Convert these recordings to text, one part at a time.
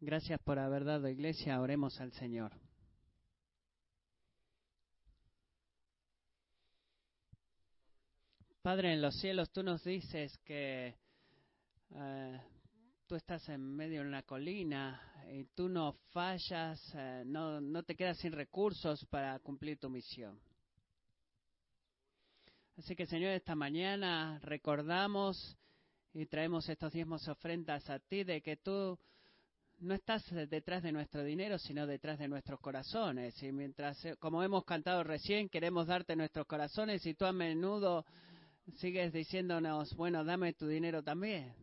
Gracias por haber dado iglesia. Oremos al Señor. Padre en los cielos, tú nos dices que eh, tú estás en medio de una colina y tú no fallas, eh, no, no te quedas sin recursos para cumplir tu misión. Así que Señor, esta mañana recordamos y traemos estos diezmos ofrendas a ti de que tú no estás detrás de nuestro dinero, sino detrás de nuestros corazones. Y mientras, eh, como hemos cantado recién, queremos darte nuestros corazones y tú a menudo sigues diciéndonos, bueno, dame tu dinero también.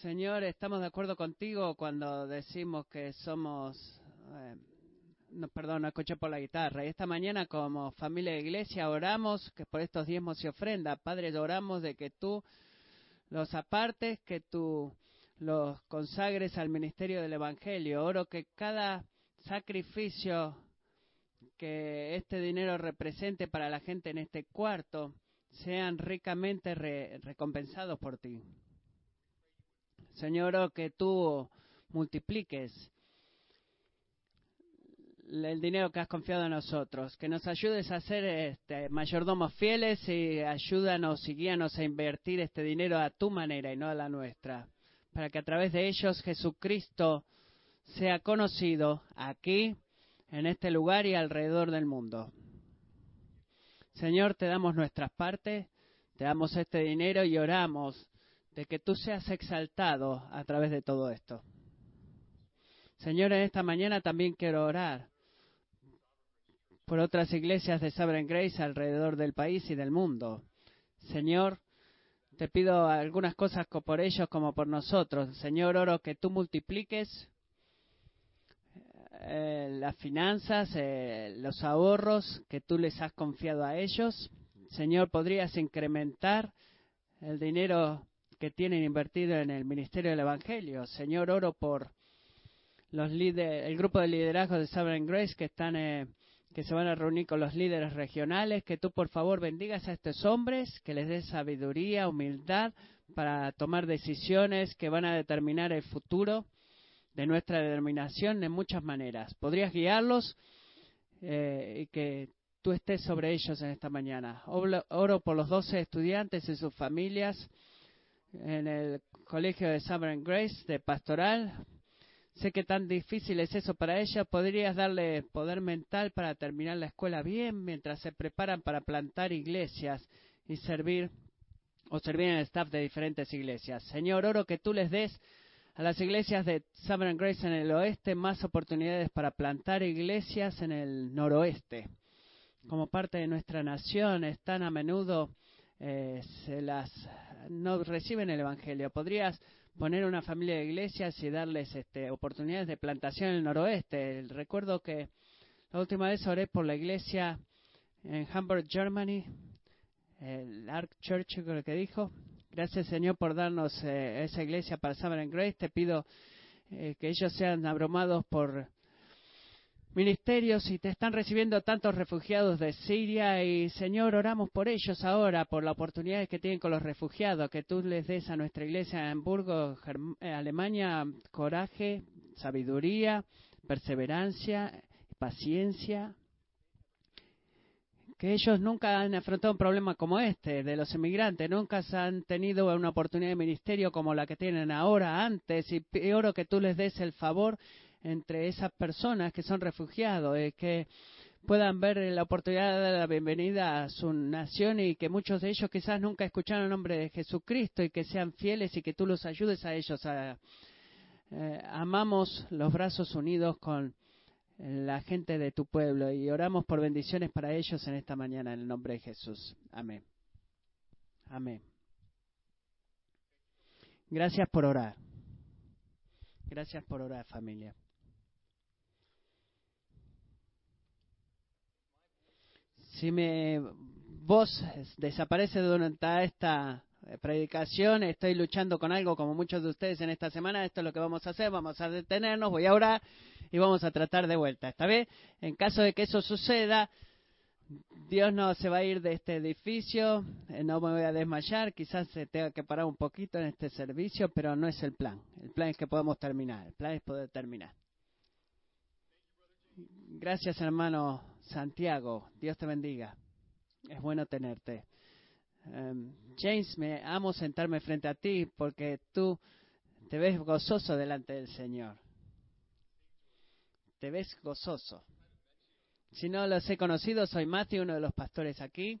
Señor, estamos de acuerdo contigo cuando decimos que somos, eh, no, perdón, escuché por la guitarra. Y esta mañana como familia de iglesia oramos que por estos diezmos y ofrendas, Padre, oramos de que tú los apartes, que tú los consagres al ministerio del Evangelio. Oro que cada sacrificio que este dinero represente para la gente en este cuarto sean ricamente recompensados por ti. Señor, que tú multipliques el dinero que has confiado en nosotros, que nos ayudes a ser este, mayordomos fieles y ayúdanos y guíanos a invertir este dinero a tu manera y no a la nuestra, para que a través de ellos Jesucristo sea conocido aquí, en este lugar y alrededor del mundo. Señor, te damos nuestras partes, te damos este dinero y oramos de que tú seas exaltado a través de todo esto. Señor, en esta mañana también quiero orar por otras iglesias de Sovereign Grace alrededor del país y del mundo. Señor, te pido algunas cosas por ellos como por nosotros. Señor, oro que tú multipliques eh, las finanzas, eh, los ahorros que tú les has confiado a ellos. Señor, podrías incrementar el dinero que tienen invertido en el ministerio del Evangelio. Señor, oro por los líderes, el grupo de liderazgo de Sovereign Grace que están, eh, que se van a reunir con los líderes regionales. Que tú, por favor, bendigas a estos hombres, que les des sabiduría, humildad para tomar decisiones que van a determinar el futuro de nuestra determinación en muchas maneras. Podrías guiarlos eh, y que tú estés sobre ellos en esta mañana. Oro por los doce estudiantes y sus familias en el colegio de Sovereign Grace de pastoral. Sé que tan difícil es eso para ellas. Podrías darle poder mental para terminar la escuela bien mientras se preparan para plantar iglesias y servir o servir en el staff de diferentes iglesias. Señor, oro que tú les des a las iglesias de Sovereign Grace en el oeste más oportunidades para plantar iglesias en el noroeste. Como parte de nuestra nación, están a menudo eh, se las no reciben el evangelio. Podrías poner una familia de iglesias y darles este, oportunidades de plantación en el noroeste. Recuerdo que la última vez oré por la iglesia en Hamburg, Germany, el Ark Church, creo que dijo, Gracias, Señor, por darnos eh, esa iglesia para Summer Grace. Te pido eh, que ellos sean abrumados por ministerios y te están recibiendo tantos refugiados de Siria y Señor, oramos por ellos ahora, por la oportunidad que tienen con los refugiados, que tú les des a nuestra iglesia en Hamburgo, eh, Alemania, coraje, sabiduría, perseverancia, paciencia, que ellos nunca han afrontado un problema como este de los inmigrantes, nunca han tenido una oportunidad de ministerio como la que tienen ahora, antes, y oro que tú les des el favor entre esas personas que son refugiados, y que puedan ver la oportunidad de la bienvenida a su nación y que muchos de ellos quizás nunca escucharon el nombre de Jesucristo y que sean fieles y que tú los ayudes a ellos a eh, amamos los brazos unidos con la gente de tu pueblo y oramos por bendiciones para ellos en esta mañana en el nombre de Jesús. Amén. Amén. Gracias por orar. Gracias por orar, familia. Si mi voz desaparece durante esta predicación, estoy luchando con algo como muchos de ustedes en esta semana, esto es lo que vamos a hacer, vamos a detenernos, voy a orar y vamos a tratar de vuelta. ¿Está bien? En caso de que eso suceda, Dios no se va a ir de este edificio, eh, no me voy a desmayar, quizás se tenga que parar un poquito en este servicio, pero no es el plan. El plan es que podamos terminar, el plan es poder terminar. Gracias, hermano Santiago. Dios te bendiga. Es bueno tenerte. Em, James, me amo sentarme frente a ti porque tú te ves gozoso delante del Señor. Te ves gozoso. Si no los he conocido, soy Matthew, uno de los pastores aquí.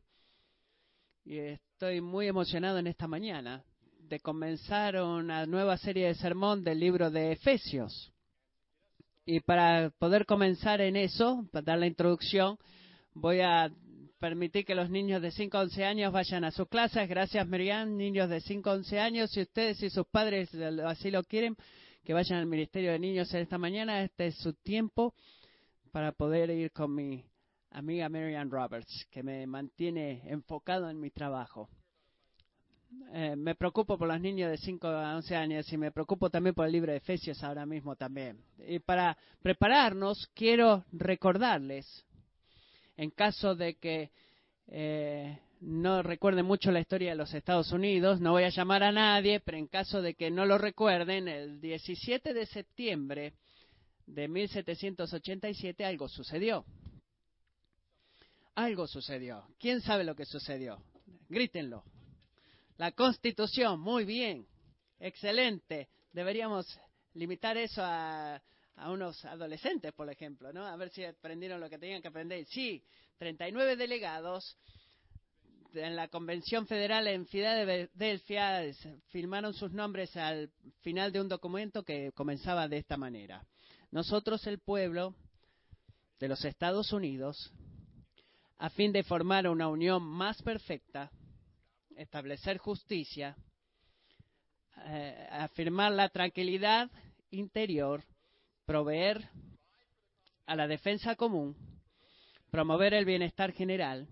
Y estoy muy emocionado en esta mañana de comenzar una nueva serie de sermón del libro de Efesios. Y para poder comenzar en eso, para dar la introducción, voy a permitir que los niños de 5 a 11 años vayan a sus clases. Gracias, Miriam. Niños de 5 a 11 años, si ustedes y sus padres así lo quieren, que vayan al Ministerio de Niños esta mañana. Este es su tiempo para poder ir con mi amiga Marianne Roberts, que me mantiene enfocado en mi trabajo. Eh, me preocupo por los niños de 5 a 11 años y me preocupo también por el libro de Efesios ahora mismo también. Y para prepararnos, quiero recordarles, en caso de que eh, no recuerden mucho la historia de los Estados Unidos, no voy a llamar a nadie, pero en caso de que no lo recuerden, el 17 de septiembre de 1787 algo sucedió. Algo sucedió. ¿Quién sabe lo que sucedió? Grítenlo. La Constitución, muy bien, excelente. Deberíamos limitar eso a, unos adolescentes, por ejemplo, ¿no? A ver si aprendieron lo que tenían que aprender. Sí, 39 delegados en la Convención Federal en Filadelfia firmaron sus nombres al final de un documento que comenzaba de esta manera. Nosotros, el pueblo de los Estados Unidos, a fin de formar una unión más perfecta, establecer justicia, eh, afirmar la tranquilidad interior, proveer a la defensa común, promover el bienestar general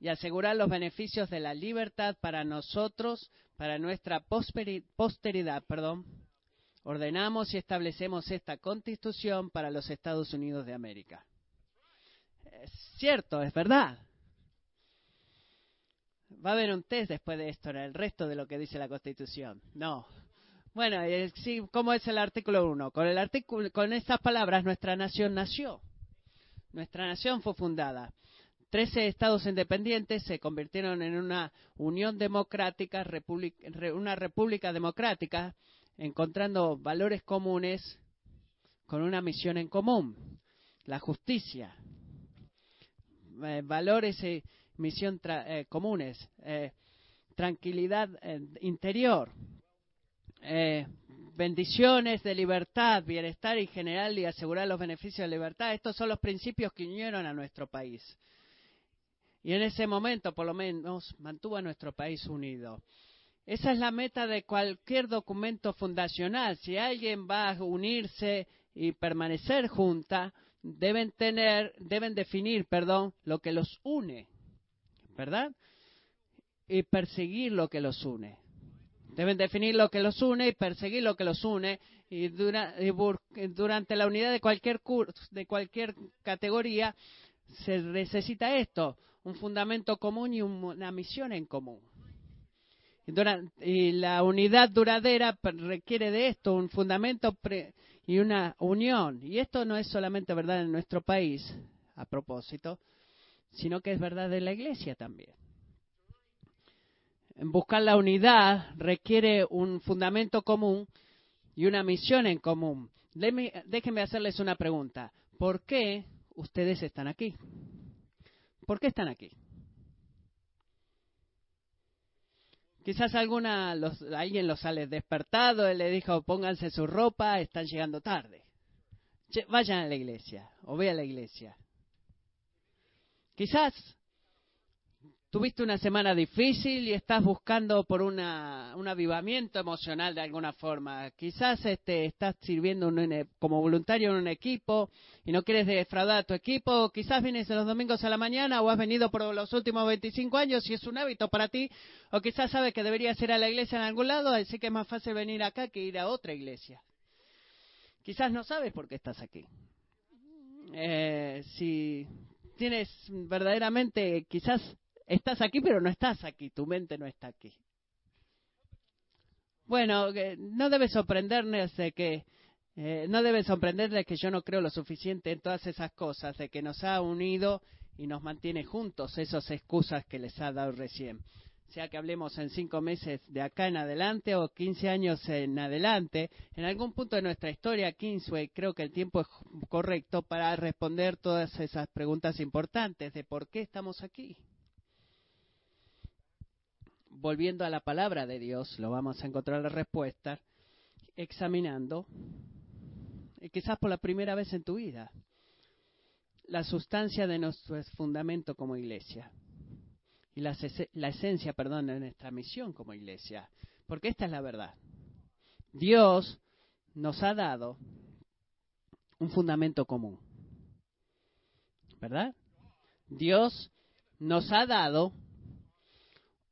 y asegurar los beneficios de la libertad para nosotros, para nuestra posteridad, perdón, ordenamos y establecemos esta constitución para los Estados Unidos de América. Es cierto, es verdad. Va a haber un test después de esto en el resto de lo que dice la Constitución. No. Bueno, eh, sí, ¿cómo es el artículo 1? Con, el artículo, con estas palabras nuestra nación nació. Nuestra nación fue fundada. Trece estados independientes se convirtieron en una unión democrática, una república democrática encontrando valores comunes con una misión en común, la justicia, eh, valores misión eh, comunes, eh, tranquilidad interior, bendiciones de libertad, bienestar y general y asegurar los beneficios de libertad. Estos son los principios que unieron a nuestro país. Y en ese momento, por lo menos, mantuvo a nuestro país unido. Esa es la meta de cualquier documento fundacional. Si alguien va a unirse y permanecer junta, deben tener, deben definir, perdón, lo que los une, ¿verdad? Y perseguir lo que los une. Deben definir lo que los une y perseguir lo que los une. Y, durante la unidad de cualquier curso, de cualquier categoría, se necesita esto: un fundamento común y una misión en común. Y la unidad duradera requiere de esto, un fundamento y una unión. Y esto no es solamente verdad en nuestro país, a propósito, sino que es verdad en la iglesia también. Buscar la unidad requiere un fundamento común y una misión en común. Déjenme hacerles una pregunta. ¿Por qué ustedes están aquí? ¿Por qué están aquí? Quizás alguna alguien los sale despertado, y le dijo, pónganse su ropa, están llegando tarde. vayan a la iglesia o ve a la iglesia. Quizás tuviste una semana difícil y estás buscando por una, un avivamiento emocional de alguna forma. Quizás este, estás sirviendo como voluntario en un equipo y no quieres defraudar a tu equipo. Quizás vienes los domingos a la mañana o has venido por los últimos 25 años y es un hábito para ti. O quizás sabes que deberías ir a la iglesia en algún lado, así que es más fácil venir acá que ir a otra iglesia. Quizás no sabes por qué estás aquí. Eh, si tienes verdaderamente, quizás estás aquí, pero no estás aquí, tu mente no está aquí. Bueno, no debe sorprendernos de que eh, no debe sorprenderle que yo no creo lo suficiente en todas esas cosas, de que nos ha unido y nos mantiene juntos, esas excusas que les ha dado recién. Sea que hablemos en cinco meses de acá en adelante o quince años en adelante, en algún punto de nuestra historia, Kingsway, creo que el tiempo es correcto para responder todas esas preguntas importantes de por qué estamos aquí. Volviendo a la palabra de Dios, lo vamos a encontrar la respuesta examinando quizás por la primera vez en tu vida, la sustancia de nuestro fundamento como iglesia y la, esencia, perdón, de nuestra misión como iglesia. Porque esta es la verdad. Dios nos ha dado un fundamento común. ¿Verdad? Dios nos ha dado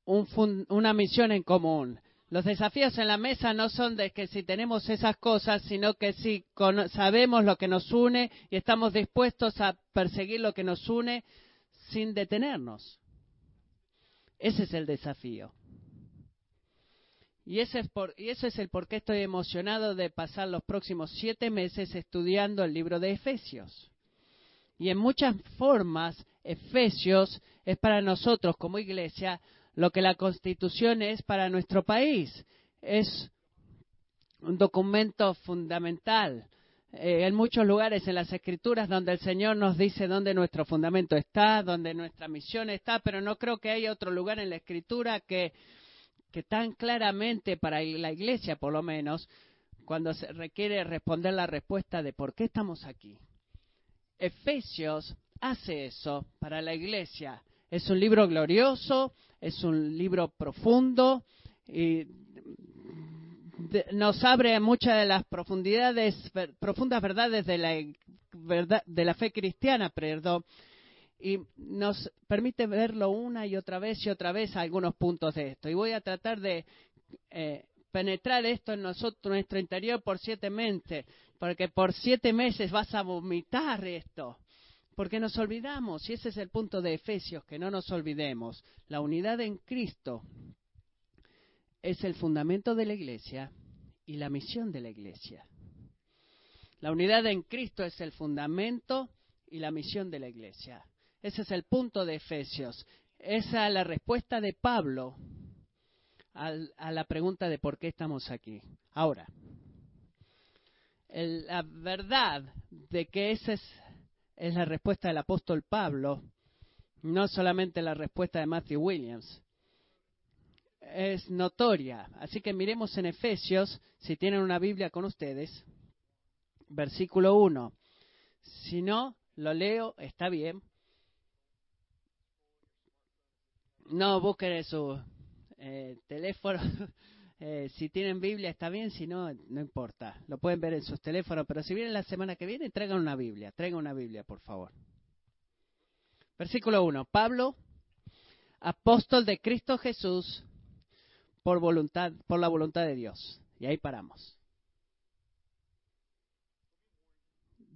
un una misión en común. Los desafíos en la mesa no son de que si tenemos esas cosas, sino que si sabemos lo que nos une y estamos dispuestos a perseguir lo que nos une sin detenernos. Ese es el desafío. Y ese, es por, y ese es el por qué estoy emocionado de pasar los próximos siete meses estudiando el libro de Efesios. Y en muchas formas, Efesios es para nosotros como iglesia lo que la Constitución es para nuestro país. Es un documento fundamental. Eh, en muchos lugares en las escrituras donde el Señor nos dice dónde nuestro fundamento está, dónde nuestra misión está, pero no creo que haya otro lugar en la escritura que, que tan claramente para la iglesia, por lo menos, cuando se requiere responder la respuesta de por qué estamos aquí. Efesios hace eso para la iglesia. Es un libro glorioso, es un libro profundo y nos abre muchas de las profundidades, profundas verdades de la, de la fe cristiana, perdón, y nos permite verlo una y otra vez y otra vez algunos puntos de esto. Y voy a tratar de eh, penetrar esto en nosotros, nuestro interior por siete meses, porque por siete meses vas a vomitar esto porque nos olvidamos, y ese es el punto de Efesios, que no nos olvidemos, la unidad en Cristo es el fundamento de la iglesia y la misión de la iglesia. La unidad en Cristo es el fundamento y la misión de la iglesia. Ese es el punto de Efesios. Esa es la respuesta de Pablo a la pregunta de por qué estamos aquí. Ahora, la verdad de que ese es es la respuesta del apóstol Pablo, no solamente la respuesta de Matthew Williams. Es notoria. Así que miremos en Efesios, si tienen una Biblia con ustedes, versículo 1. Si no, lo leo, está bien. No busquen su eh, teléfono Eh, si tienen Biblia está bien, si no, no importa. Lo pueden ver en sus teléfonos, pero si vienen la semana que viene, traigan una Biblia. Traigan una Biblia, por favor. Versículo 1. Pablo, apóstol de Cristo Jesús, por, voluntad, por la voluntad de Dios. Y ahí paramos.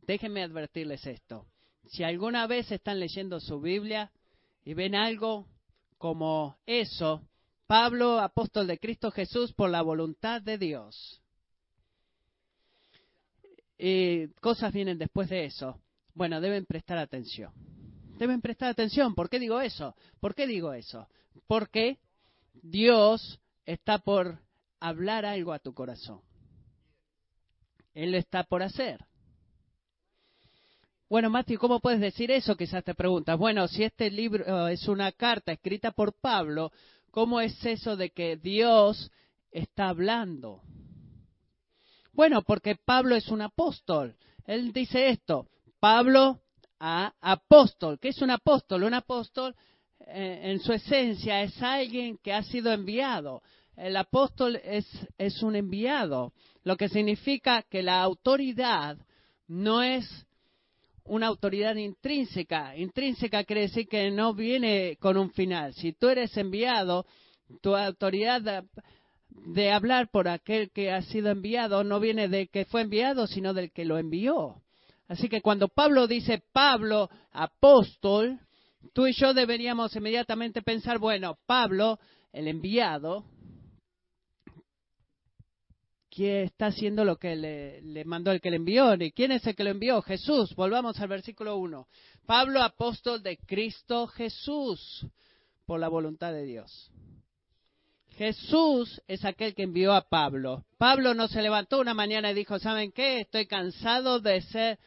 Déjenme advertirles esto. Si alguna vez están leyendo su Biblia y ven algo como eso, Pablo, apóstol de Cristo Jesús, por la voluntad de Dios. Y cosas vienen después de eso. Bueno, deben prestar atención. Deben prestar atención. ¿Por qué digo eso? ¿Por qué digo eso? Porque Dios está por hablar algo a tu corazón. Él lo está por hacer. Bueno, Matthew, ¿cómo puedes decir eso? Quizás te preguntas. Bueno, si este libro es una carta escrita por Pablo, ¿Cómo es eso de que Dios está hablando? Bueno, porque Pablo es un apóstol. Él dice esto, Pablo a apóstol. ¿Qué es un apóstol? Un apóstol eh, en su esencia es alguien que ha sido enviado. El apóstol es, es un enviado, lo que significa que la autoridad no es una autoridad intrínseca. Intrínseca quiere decir que no viene con un final. Si tú eres enviado, tu autoridad de, hablar por aquel que ha sido enviado no viene de que fue enviado, sino del que lo envió. Así que cuando Pablo dice Pablo, apóstol, tú y yo deberíamos inmediatamente pensar, bueno, Pablo, el enviado, que está haciendo lo que le, mandó el que le envió. ¿Y quién es el que lo envió? Jesús. Volvamos al versículo 1. Pablo, apóstol de Cristo Jesús, por la voluntad de Dios. Jesús es aquel que envió a Pablo. Pablo no se levantó una mañana y dijo, ¿saben qué? Estoy cansado de ser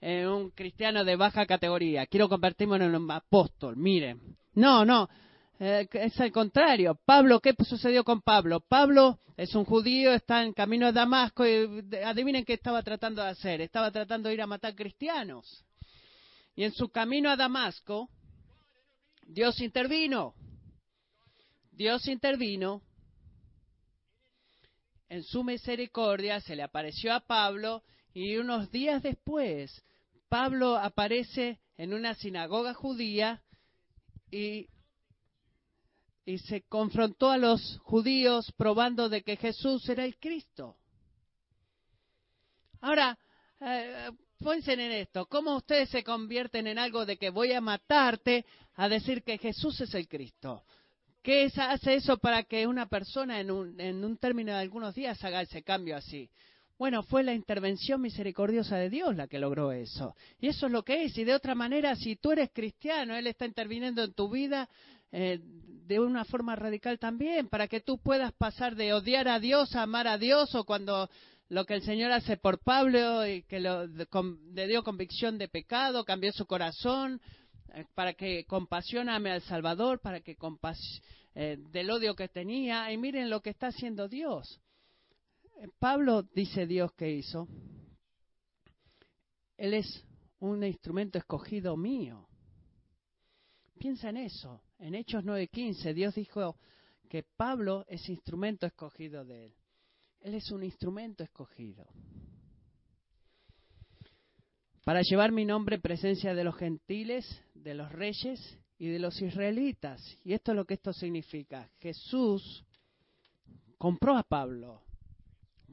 eh, un cristiano de baja categoría. Quiero convertirme en un apóstol. Miren. No, no. Eh, es al contrario. Pablo, ¿qué sucedió con Pablo? Pablo es un judío, está en camino a Damasco y adivinen qué estaba tratando de hacer. Estaba tratando de ir a matar cristianos. Y en su camino a Damasco, Dios intervino. Dios intervino. En su misericordia se le apareció a Pablo y unos días después Pablo aparece en una sinagoga judía y, y, se confrontó a los judíos probando de que Jesús era el Cristo. Ahora, eh, piensen en esto, ¿cómo ustedes se convierten en algo de que voy a matarte a decir que Jesús es el Cristo? ¿Qué hace eso para que una persona en un, en un término de algunos días haga ese cambio así? Bueno, fue la intervención misericordiosa de Dios la que logró eso. Y eso es lo que es. Y de otra manera, si tú eres cristiano, Él está interviniendo en tu vida eh, de una forma radical también, para que tú puedas pasar de odiar a Dios a amar a Dios, o cuando lo que el Señor hace por Pablo y que le dio convicción de pecado, cambió su corazón, eh, para que compasioname al Salvador, para que compas eh, del odio que tenía. Y miren lo que está haciendo Dios. Pablo dice Dios que hizo. Él es un instrumento escogido mío. Piensa en eso. En Hechos 9:15 Dios dijo que Pablo es instrumento escogido de él. Él es un instrumento escogido. Para llevar mi nombre en presencia de los gentiles, de los reyes y de los israelitas. Y esto es lo que esto significa. Jesús compró a Pablo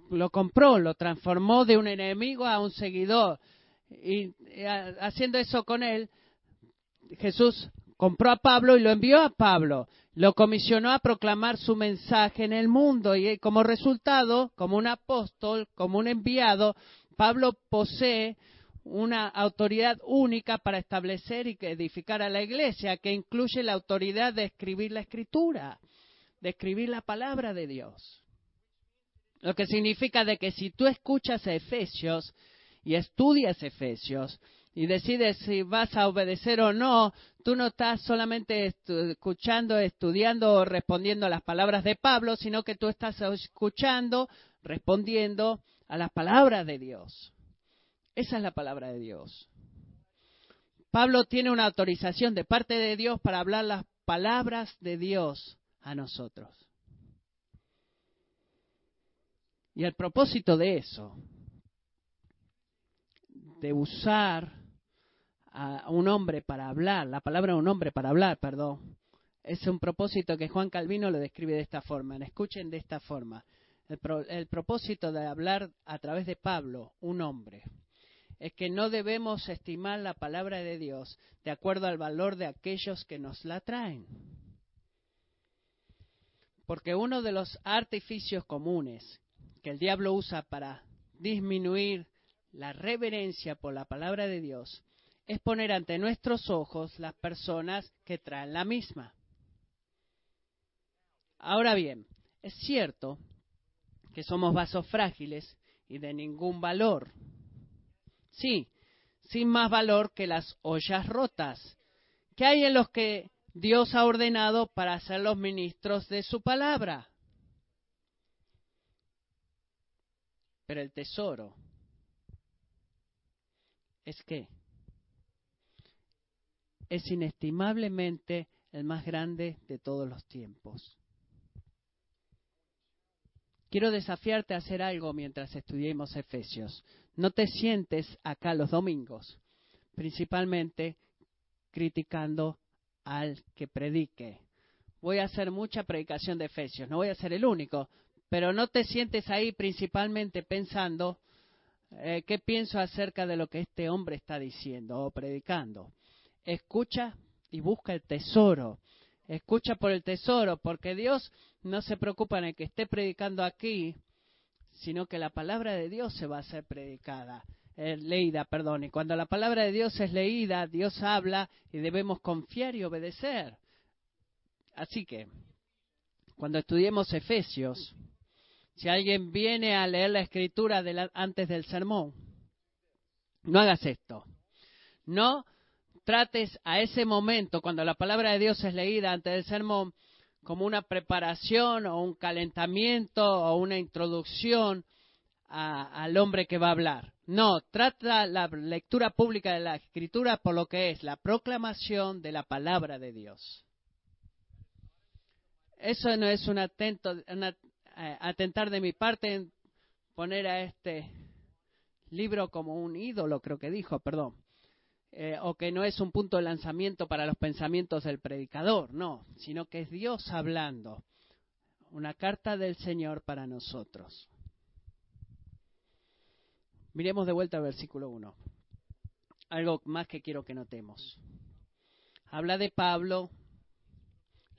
lo compró, lo transformó de un enemigo a un seguidor. Y haciendo eso con él, Jesús compró a Pablo y lo envió a Pablo. Lo comisionó a proclamar su mensaje en el mundo y como resultado, como un apóstol, como un enviado, Pablo posee una autoridad única para establecer y edificar a la iglesia, que incluye la autoridad de escribir la escritura, de escribir la palabra de Dios. Lo que significa de que si tú escuchas a Efesios y estudias Efesios y decides si vas a obedecer o no, tú no estás solamente escuchando, estudiando o respondiendo a las palabras de Pablo, sino que tú estás escuchando, respondiendo a las palabras de Dios. Esa es la palabra de Dios. Pablo tiene una autorización de parte de Dios para hablar las palabras de Dios a nosotros. Y el propósito de eso, de usar a un hombre para hablar, la palabra un hombre para hablar, perdón, es un propósito que Juan Calvino lo describe de esta forma. Escuchen de esta forma. El, el propósito de hablar a través de Pablo, un hombre, es que no debemos estimar la palabra de Dios de acuerdo al valor de aquellos que nos la traen. Porque uno de los artificios comunes que el diablo usa para disminuir la reverencia por la palabra de Dios es poner ante nuestros ojos las personas que traen la misma. Ahora bien, es cierto que somos vasos frágiles y de ningún valor. Sí, sin más valor que las ollas rotas que hay en los que Dios ha ordenado para ser los ministros de su palabra. Pero el tesoro es que es inestimablemente el más grande de todos los tiempos. Quiero desafiarte a hacer algo mientras estudiemos Efesios. No te sientes acá los domingos, principalmente criticando al que predique. Voy a hacer mucha predicación de Efesios, no voy a ser el único, pero no te sientes ahí principalmente pensando eh, ¿qué pienso acerca de lo que este hombre está diciendo o predicando? Escucha y busca el tesoro. Escucha por el tesoro, porque Dios no se preocupa en el que esté predicando aquí, sino que la palabra de Dios se va a ser predicada, eh, leída, perdón. Y cuando la palabra de Dios es leída, Dios habla y debemos confiar y obedecer. Así que, cuando estudiemos Efesios, si alguien viene a leer la escritura antes del sermón, no hagas esto. No trates a ese momento, cuando la palabra de Dios es leída antes del sermón, como una preparación o un calentamiento o una introducción al hombre que va a hablar. No, trata la lectura pública de la escritura por lo que es la proclamación de la palabra de Dios. Eso no es un atento, eh, atentar de mi parte en poner a este libro como un ídolo, creo que dijo, perdón, eh, o que no es un punto de lanzamiento para los pensamientos del predicador, no, sino que es Dios hablando, una carta del Señor para nosotros. Miremos de vuelta al versículo 1. Algo más que quiero que notemos. Habla de Pablo,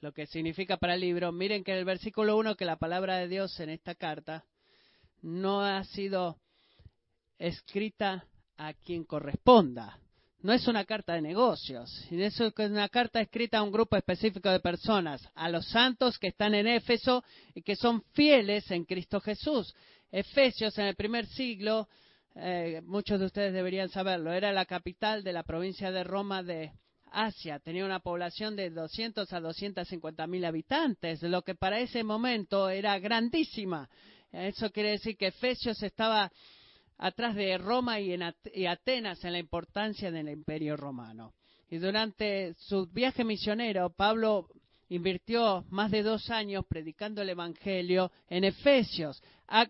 lo que significa para el libro. Miren que en el versículo 1 que la palabra de Dios en esta carta no ha sido escrita a quien corresponda. No es una carta de negocios, es una carta escrita a un grupo específico de personas, a los santos que están en Éfeso y que son fieles en Cristo Jesús. Efesios en el primer siglo, eh, muchos de ustedes deberían saberlo, era la capital de la provincia de Roma de, Asia tenía una población de 200 a 250 mil habitantes, lo que para ese momento era grandísima. Eso quiere decir que Efesios estaba atrás de Roma y, en Atenas en la importancia del imperio romano. Y durante su viaje misionero, Pablo invirtió más de dos años predicando el Evangelio en Efesios.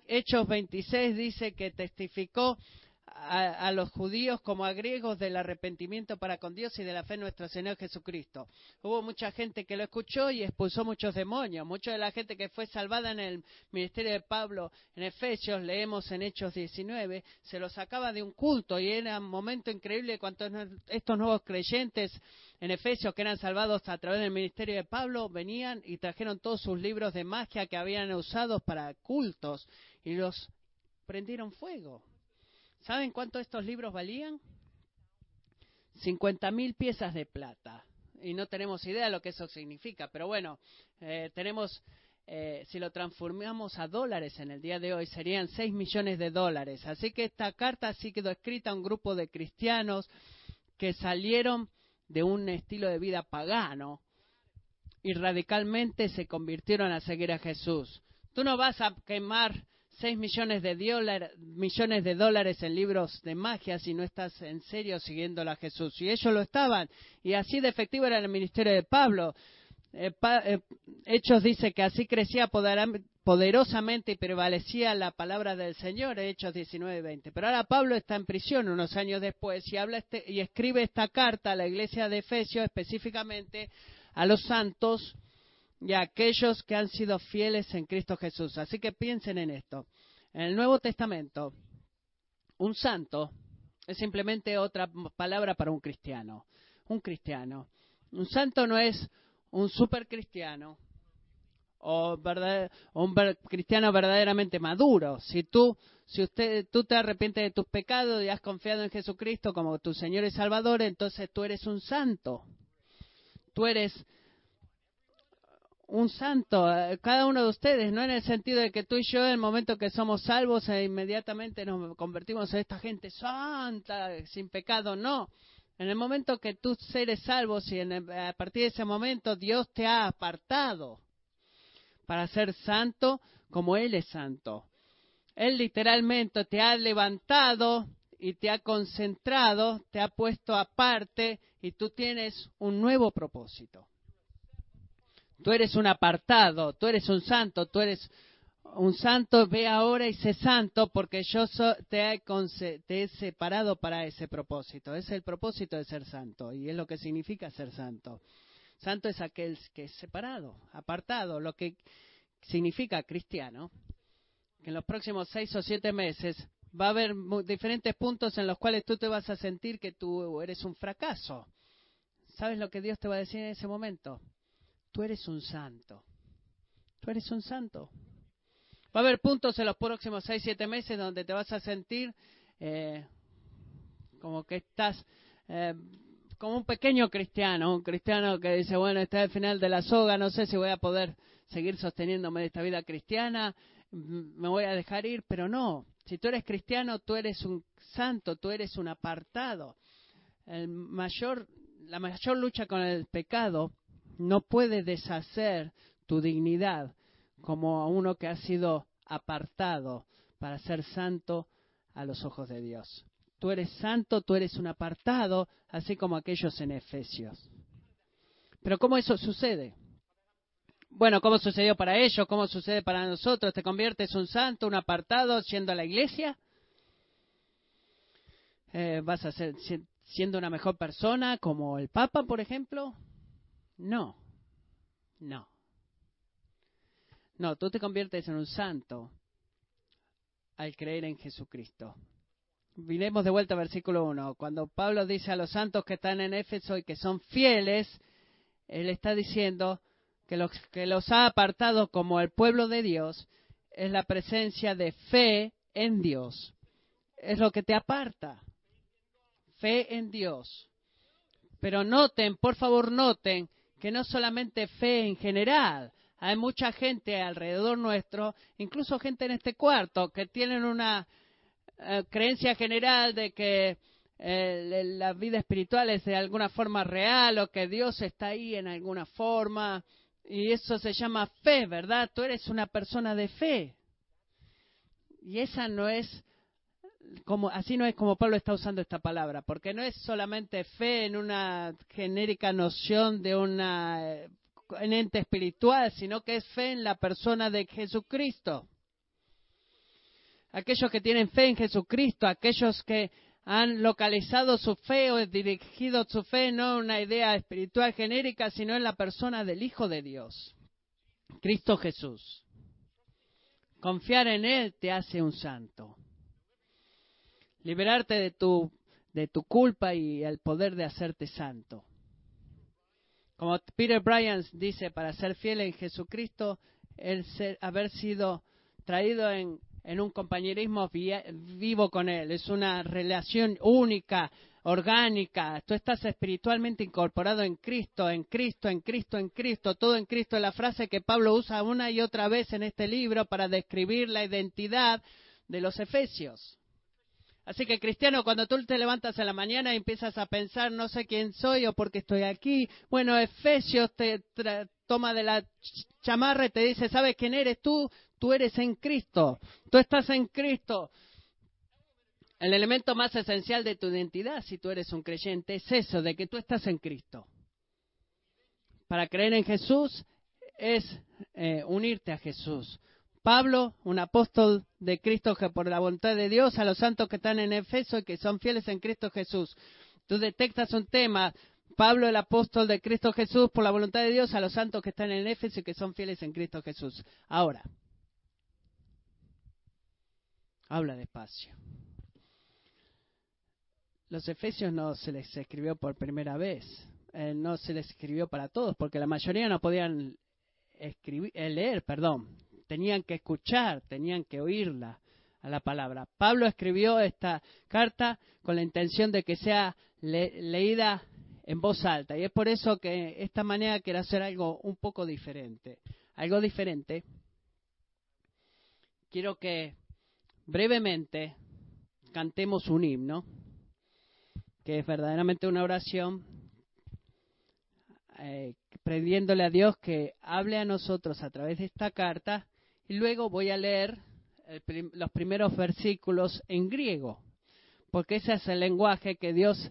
Hechos 26 dice que testificó a, los judíos como a griegos del arrepentimiento para con Dios y de la fe en nuestro Señor Jesucristo. Hubo mucha gente que lo escuchó y expulsó muchos demonios. Mucha de la gente que fue salvada en el ministerio de Pablo en Efesios, leemos en Hechos 19, se los sacaba de un culto y era un momento increíble cuando estos nuevos creyentes en Efesios que eran salvados a través del ministerio de Pablo venían y trajeron todos sus libros de magia que habían usado para cultos y los prendieron fuego. ¿Saben cuánto estos libros valían? 50 mil piezas de plata. Y no tenemos idea de lo que eso significa, pero bueno, eh, tenemos, eh, si lo transformamos a dólares en el día de hoy, serían 6 millones de dólares. Así que esta carta sí quedó escrita a un grupo de cristianos que salieron de un estilo de vida pagano y radicalmente se convirtieron a seguir a Jesús. Tú no vas a quemar 6 millones de, millones de dólares en libros de magia si no estás en serio siguiendo a Jesús. Y ellos lo estaban. Y así de efectivo era el ministerio de Pablo. Eh, eh, Hechos dice que así crecía poderosamente y prevalecía la palabra del Señor, Hechos 19 20. Pero ahora Pablo está en prisión unos años después y, habla este, y escribe esta carta a la iglesia de Efesios, específicamente a los santos y a aquellos que han sido fieles en Cristo Jesús. Así que piensen en esto. En el Nuevo Testamento, un santo es simplemente otra palabra para un cristiano. Un cristiano. Un santo no es un super cristiano o, un cristiano verdaderamente maduro. Si tú, si usted, tú te arrepientes de tus pecados y has confiado en Jesucristo como tu Señor y Salvador, entonces tú eres un santo. Tú eres un santo, eh, cada uno de ustedes, no en el sentido de que tú y yo, en el momento que somos salvos, e inmediatamente nos convertimos en esta gente santa, sin pecado, no. En el momento que tú eres salvo, y a partir de ese momento Dios te ha apartado para ser santo como Él es santo. Él literalmente te ha levantado y te ha concentrado, te ha puesto aparte y tú tienes un nuevo propósito. Tú eres un apartado, tú eres un santo, tú eres un santo, ve ahora y sé santo porque yo te, he separado para ese propósito. Es el propósito de ser santo y es lo que significa ser santo. Santo es aquel que es separado, apartado, lo que significa cristiano. Que en los próximos seis o siete meses va a haber diferentes puntos en los cuales tú te vas a sentir que tú eres un fracaso. ¿Sabes lo que Dios te va a decir en ese momento? Tú eres un santo. Tú eres un santo. Va a haber puntos en los próximos seis, siete meses donde te vas a sentir eh, como que estás eh, como un pequeño cristiano, un cristiano que dice, bueno, está al final de la soga, no sé si voy a poder seguir sosteniéndome de esta vida cristiana, me voy a dejar ir, pero no. Si tú eres cristiano, tú eres un santo, tú eres un apartado. El mayor, la mayor lucha con el pecado no puede deshacer tu dignidad como uno que ha sido apartado para ser santo a los ojos de Dios. Tú eres santo, tú eres un apartado, así como aquellos en Efesios. Pero ¿cómo eso sucede? Bueno, ¿cómo sucedió para ellos? ¿Cómo sucede para nosotros? ¿Te conviertes un santo, un apartado, siendo a la iglesia? Eh, ¿Vas a ser siendo una mejor persona como el Papa, por ejemplo? No, no. No, tú te conviertes en un santo al creer en Jesucristo. Vinemos de vuelta al versículo 1. Cuando Pablo dice a los santos que están en Éfeso y que son fieles, él está diciendo que los que los ha apartado como el pueblo de Dios es la presencia de fe en Dios. Es lo que te aparta. Fe en Dios. Pero noten, por favor noten, que no solamente fe en general. Hay mucha gente alrededor nuestro, incluso gente en este cuarto, que tienen una eh, creencia general de que eh, la vida espiritual es de alguna forma real o que Dios está ahí en alguna forma y eso se llama fe, ¿verdad? Tú eres una persona de fe. Y esa no es así no es como Pablo está usando esta palabra, porque no es solamente fe en una genérica noción de una eh, ente espiritual, sino que es fe en la persona de Jesucristo. Aquellos que tienen fe en Jesucristo, aquellos que han localizado su fe o dirigido su fe no en una idea espiritual genérica, sino en la persona del Hijo de Dios, Cristo Jesús. Confiar en Él te hace un santo. Liberarte de tu, de tu culpa y el poder de hacerte santo. Como Peter Bryan dice, para ser fiel en Jesucristo, el haber sido traído en en un compañerismo vivo con Él. Es una relación única, orgánica. Tú estás espiritualmente incorporado en Cristo, en Cristo, en Cristo, en Cristo. Todo en Cristo la frase que Pablo usa una y otra vez en este libro para describir la identidad de los efesios. Así que cristiano, cuando tú te levantas en la mañana y empiezas a pensar, no sé quién soy o por qué estoy aquí, bueno, Efesios te toma de la chamarra y te dice, ¿sabes quién eres tú? Tú eres en Cristo, tú estás en Cristo. El elemento más esencial de tu identidad, si tú eres un creyente, es eso, de que tú estás en Cristo. Para creer en Jesús es eh, unirte a Jesús. Pablo, un apóstol de Cristo que por la voluntad de Dios, a los santos que están en Efeso y que son fieles en Cristo Jesús. Tú detectas un tema, Pablo, el apóstol de Cristo Jesús, por la voluntad de Dios, a los santos que están en Éfeso y que son fieles en Cristo Jesús. Ahora, habla despacio. Los Efesios no se les escribió por primera vez, eh, no se les escribió para todos, porque la mayoría no podían escribir, eh, leer, perdón, tenían que escuchar, tenían que oírla a la palabra. Pablo escribió esta carta con la intención de que sea leída en voz alta. Y es por eso que esta manera quiero hacer algo un poco diferente. Algo diferente. Quiero que brevemente cantemos un himno, que es verdaderamente una oración, eh, pidiéndole a Dios que hable a nosotros a través de esta carta. Y luego voy a leer los primeros versículos en griego, porque ese es el lenguaje que Dios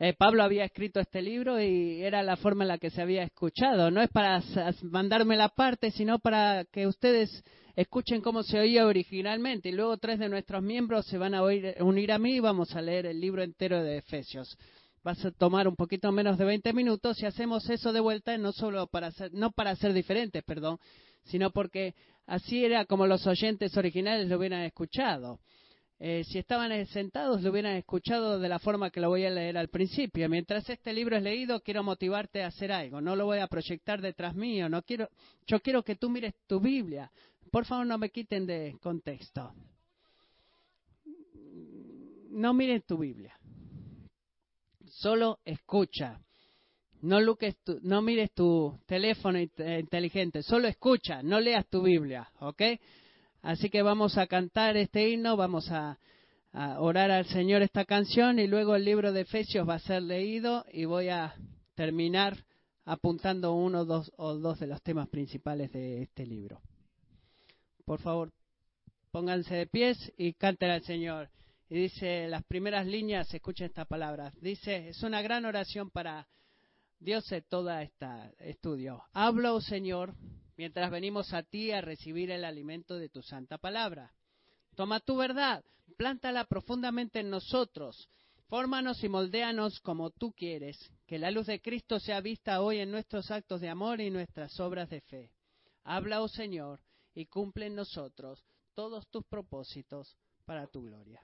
eh, Pablo había escrito este libro y era la forma en la que se había escuchado. No es para mandarme la parte, sino para que ustedes escuchen cómo se oía originalmente. Y luego tres de nuestros miembros se van a unir a mí y vamos a leer el libro entero de Efesios. Vas a tomar un poquito menos de 20 minutos y hacemos eso de vuelta, no solo para ser, no para ser diferentes, perdón, sino porque así era como los oyentes originales lo hubieran escuchado. eh, si estaban sentados, lo hubieran escuchado de la forma que lo voy a leer al principio. Mientras este libro es leído, quiero motivarte a hacer algo. No lo voy a proyectar detrás mío. No quiero, yo quiero que tú mires tu Biblia. Por favor, no me quiten de contexto. No miren tu Biblia. Solo escucha. No, no mires tu teléfono inteligente. Solo escucha. No leas tu Biblia. ¿Ok? Así que vamos a cantar este himno, vamos a, orar al Señor esta canción y luego el libro de Efesios va a ser leído y voy a terminar apuntando uno dos, o dos de los temas principales de este libro. Por favor, pónganse de pies y canten al Señor. Y dice las primeras líneas, escuchen esta palabra. Dice, es una gran oración para Dios en todo este estudio. Habla, oh Señor, mientras venimos a ti a recibir el alimento de tu santa palabra. Toma tu verdad, plántala profundamente en nosotros, fórmanos y moldéanos como tú quieres, que la luz de Cristo sea vista hoy en nuestros actos de amor y nuestras obras de fe. Habla, oh Señor, y cumple en nosotros todos tus propósitos para tu gloria.